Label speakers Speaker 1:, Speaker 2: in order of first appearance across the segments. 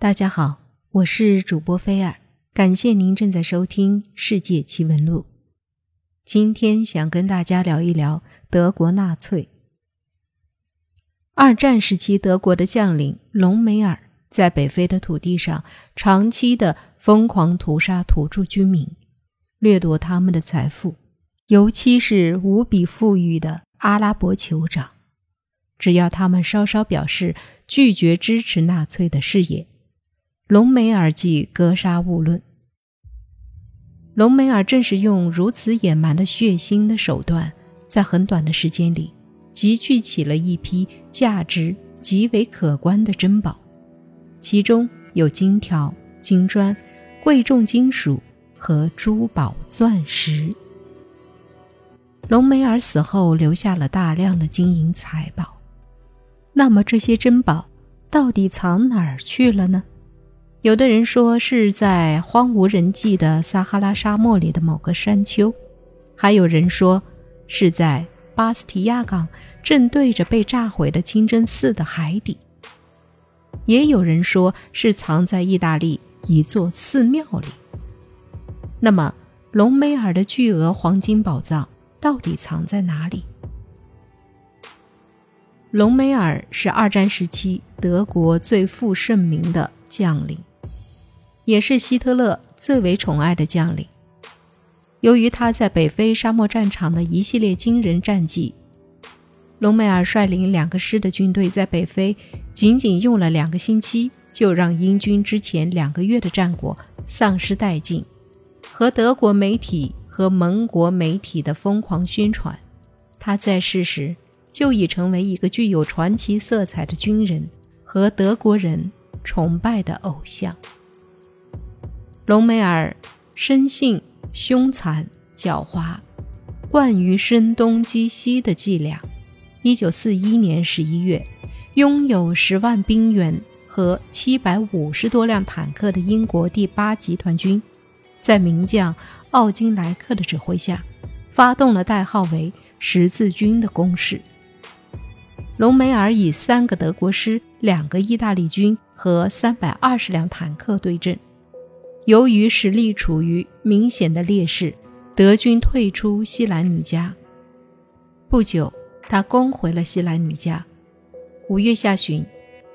Speaker 1: 大家好，我是主播菲尔，感谢您正在收听《世界奇闻录》。今天想跟大家聊一聊德国纳粹。二战时期，德国的将领隆美尔在北非的土地上长期的疯狂屠杀土著居民，掠夺他们的财富，尤其是无比富裕的阿拉伯酋长，只要他们稍稍表示拒绝支持纳粹的事业。隆美尔记格杀勿论。隆美尔正是用如此野蛮的血腥的手段，在很短的时间里，集聚起了一批价值极为可观的珍宝，其中有金条、金砖、贵重金属和珠宝、钻石。隆美尔死后留下了大量的金银财宝，那么这些珍宝到底藏哪儿去了呢？有的人说是在荒无人迹的撒哈拉沙漠里的某个山丘，还有人说是在巴斯提亚港正对着被炸毁的清真寺的海底，也有人说是藏在意大利一座寺庙里。那么，隆美尔的巨额黄金宝藏到底藏在哪里？隆美尔是二战时期德国最负盛名的将领。也是希特勒最为宠爱的将领。由于他在北非沙漠战场的一系列惊人战绩，隆美尔率领两个师的军队在北非仅仅用了两个星期，就让英军之前两个月的战果丧失殆尽。和德国媒体和盟国媒体的疯狂宣传，他在世时就已成为一个具有传奇色彩的军人和德国人崇拜的偶像。隆美尔生性凶残狡猾，惯于声东击西的伎俩。一九四一年十一月，拥有十万兵员和七百五十多辆坦克的英国第八集团军，在名将奥金莱克的指挥下，发动了代号为“十字军”的攻势。隆美尔以三个德国师、两个意大利军和三百二十辆坦克对阵。由于实力处于明显的劣势，德军退出西兰尼加。不久，他攻回了西兰尼加。五月下旬，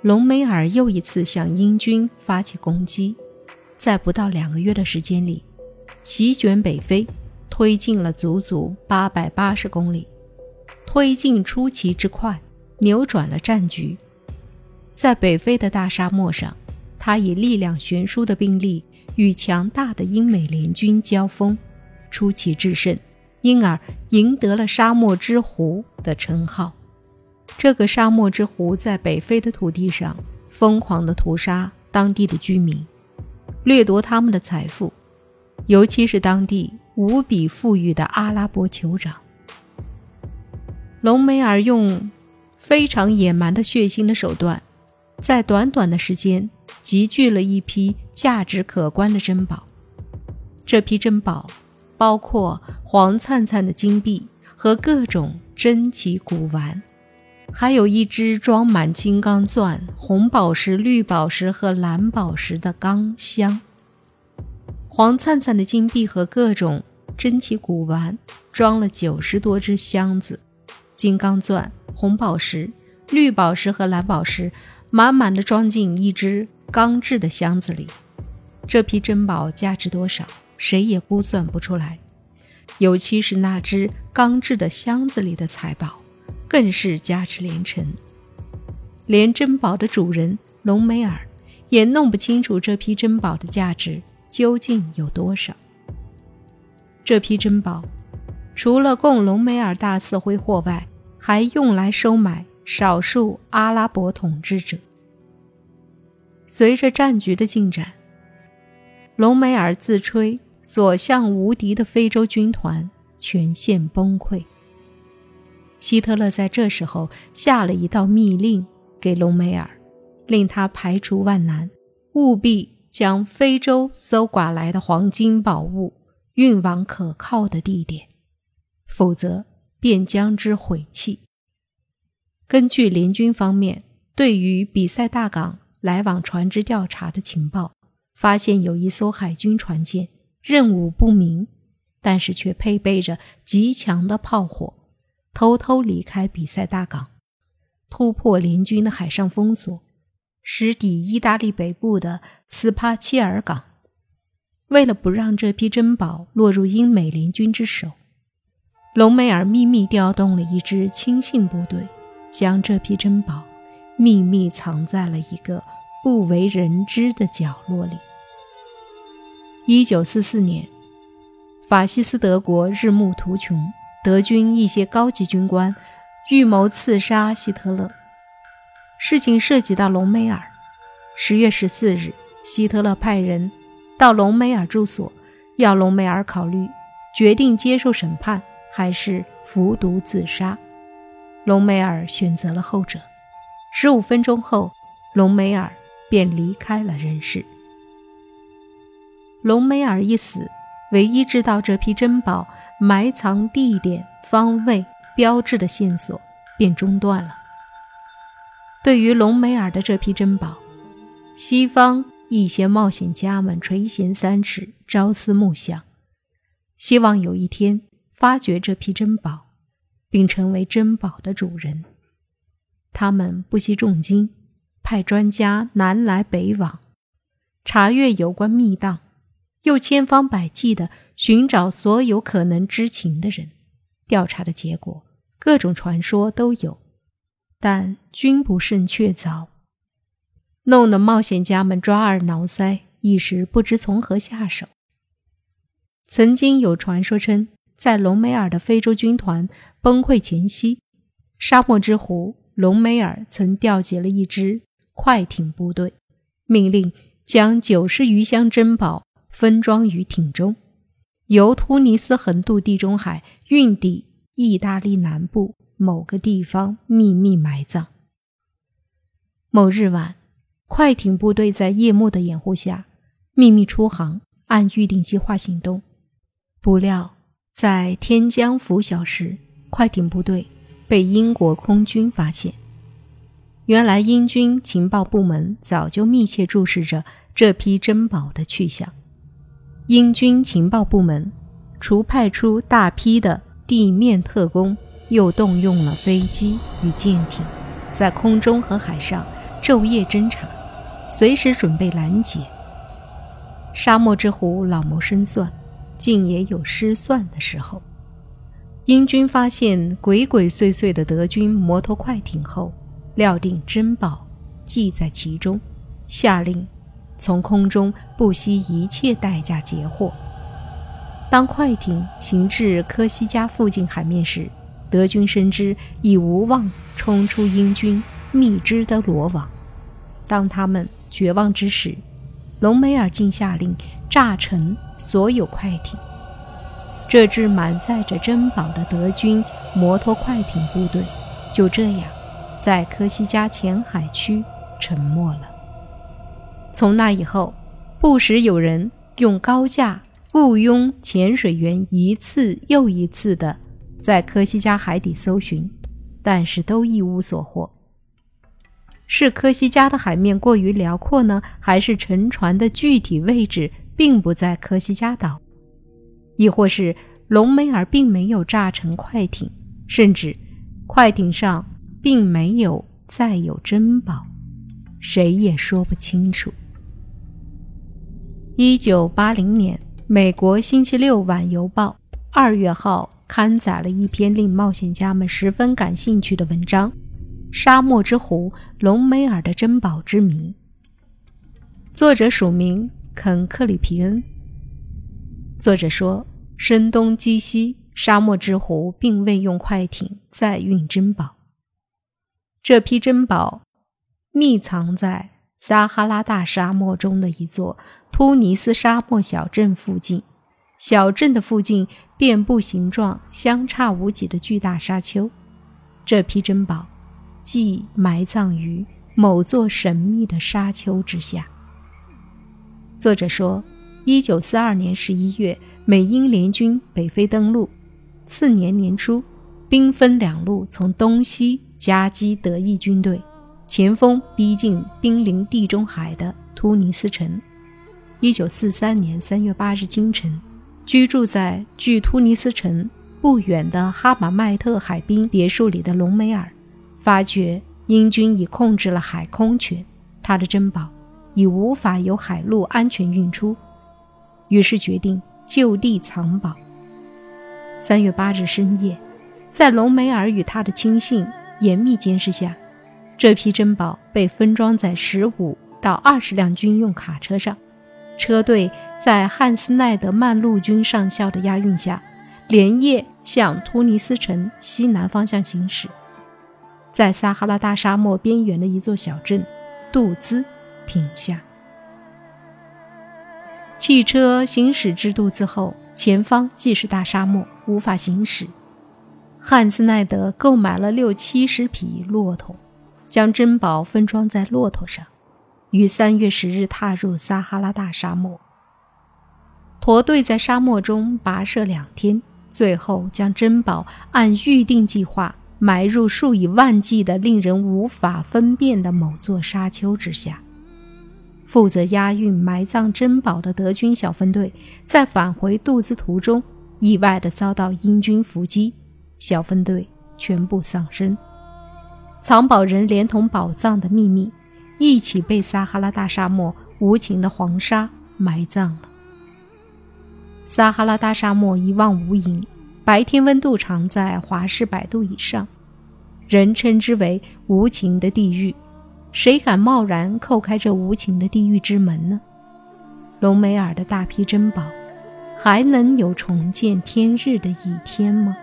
Speaker 1: 隆美尔又一次向英军发起攻击，在不到两个月的时间里，席卷北非，推进了足足八百八十公里。推进出奇之快，扭转了战局。在北非的大沙漠上，他以力量悬殊的兵力。与强大的英美联军交锋，出奇制胜，因而赢得了“沙漠之狐”的称号。这个沙漠之狐在北非的土地上疯狂地屠杀当地的居民，掠夺他们的财富，尤其是当地无比富裕的阿拉伯酋长。隆美尔用非常野蛮的血腥的手段，在短短的时间。集聚了一批价值可观的珍宝，这批珍宝包括黄灿灿的金币和各种珍奇古玩，还有一只装满金刚钻、红宝石、绿宝石和蓝宝石的钢箱。黄灿灿的金币和各种珍奇古玩装了九十多只箱子，金刚钻、红宝石、绿宝石和蓝宝石满满的装进一只。钢制的箱子里，这批珍宝价值多少，谁也估算不出来。尤其是那只钢制的箱子里的财宝，更是价值连城。连珍宝的主人隆美尔也弄不清楚这批珍宝的价值究竟有多少。这批珍宝，除了供隆美尔大肆挥霍外，还用来收买少数阿拉伯统治者。随着战局的进展，隆美尔自吹所向无敌的非洲军团全线崩溃。希特勒在这时候下了一道密令给隆美尔，令他排除万难，务必将非洲搜刮来的黄金宝物运往可靠的地点，否则便将之毁弃。根据联军方面对于比塞大港。来往船只调查的情报，发现有一艘海军船舰，任务不明，但是却配备着极强的炮火，偷偷离开比塞大港，突破联军的海上封锁，驶抵意大利北部的斯帕切尔港。为了不让这批珍宝落入英美联军之手，隆美尔秘密调动了一支亲信部队，将这批珍宝。秘密藏在了一个不为人知的角落里。一九四四年，法西斯德国日暮途穷，德军一些高级军官预谋刺杀希特勒。事情涉及到隆美尔。十月十四日，希特勒派人到隆美尔住所，要隆美尔考虑决定接受审判还是服毒自杀。隆美尔选择了后者。十五分钟后，隆美尔便离开了人世。隆美尔一死，唯一知道这批珍宝埋藏地点、方位、标志的线索便中断了。对于隆美尔的这批珍宝，西方一些冒险家们垂涎三尺，朝思暮想，希望有一天发掘这批珍宝，并成为珍宝的主人。他们不惜重金，派专家南来北往，查阅有关密档，又千方百计地寻找所有可能知情的人。调查的结果，各种传说都有，但均不甚确凿，弄得冒险家们抓耳挠腮，一时不知从何下手。曾经有传说称，在隆美尔的非洲军团崩溃前夕，沙漠之狐。隆美尔曾调集了一支快艇部队，命令将九十余箱珍宝分装于艇中，由突尼斯横渡地中海，运抵意大利南部某个地方秘密埋葬。某日晚，快艇部队在夜幕的掩护下秘密出航，按预定计划行动。不料，在天将拂晓时，快艇部队。被英国空军发现。原来英军情报部门早就密切注视着这批珍宝的去向。英军情报部门除派出大批的地面特工，又动用了飞机与舰艇，在空中和海上昼夜侦查，随时准备拦截。沙漠之狐老谋深算，竟也有失算的时候。英军发现鬼鬼祟祟的德军摩托快艇后，料定珍宝系在其中，下令从空中不惜一切代价截获。当快艇行至科西嘉附近海面时，德军深知已无望冲出英军密织的罗网。当他们绝望之时，隆美尔竟下令炸沉所有快艇。这支满载着珍宝的德军摩托快艇部队，就这样在科西嘉浅海区沉没了。从那以后，不时有人用高价雇佣潜水员，一次又一次地在科西嘉海底搜寻，但是都一无所获。是科西嘉的海面过于辽阔呢，还是沉船的具体位置并不在科西嘉岛？亦或是隆美尔并没有炸沉快艇，甚至快艇上并没有载有珍宝，谁也说不清楚。一九八零年，美国《星期六晚邮报》二月号刊载了一篇令冒险家们十分感兴趣的文章《沙漠之狐隆美尔的珍宝之谜》，作者署名肯·克里皮恩。作者说：“声东击西，沙漠之狐并未用快艇载运珍宝。这批珍宝密藏在撒哈拉大沙漠中的一座突尼斯沙漠小镇附近。小镇的附近遍布形状相差无几的巨大沙丘。这批珍宝即埋葬于某座神秘的沙丘之下。”作者说。一九四二年十一月，美英联军北非登陆。次年年初，兵分两路从东西夹击德意军队。前锋逼近濒临地中海的突尼斯城。一九四三年三月八日清晨，居住在距突尼斯城不远的哈马迈特海滨别墅里的隆美尔，发觉英军已控制了海空权，他的珍宝已无法由海路安全运出，于是决定就地藏宝。三月八日深夜，在隆美尔与他的亲信严密监视下，这批珍宝被分装在十五到二十辆军用卡车上。车队在汉斯奈德曼陆军上校的押运下，连夜向突尼斯城西南方向行驶。在撒哈拉大沙漠边缘的一座小镇杜兹停下。汽车行驶至肚子后，前方既是大沙漠，无法行驶。汉斯奈德购买了六七十匹骆驼，将珍宝分装在骆驼上。于三月十日踏入撒哈拉大沙漠。驼队在沙漠中跋涉两天，最后将珍宝按预定计划埋入数以万计的令人无法分辨的某座沙丘之下。负责押运埋葬珍宝的德军小分队在返回杜兹途中，意外地遭到英军伏击，小分队全部丧生。藏宝人连同宝藏的秘密。一起被撒哈拉大沙漠无情的黄沙埋葬了。撒哈拉大沙漠一望无垠，白天温度常在华氏百度以上，人称之为无情的地狱。谁敢贸然叩开这无情的地狱之门呢？隆美尔的大批珍宝，还能有重见天日的一天吗？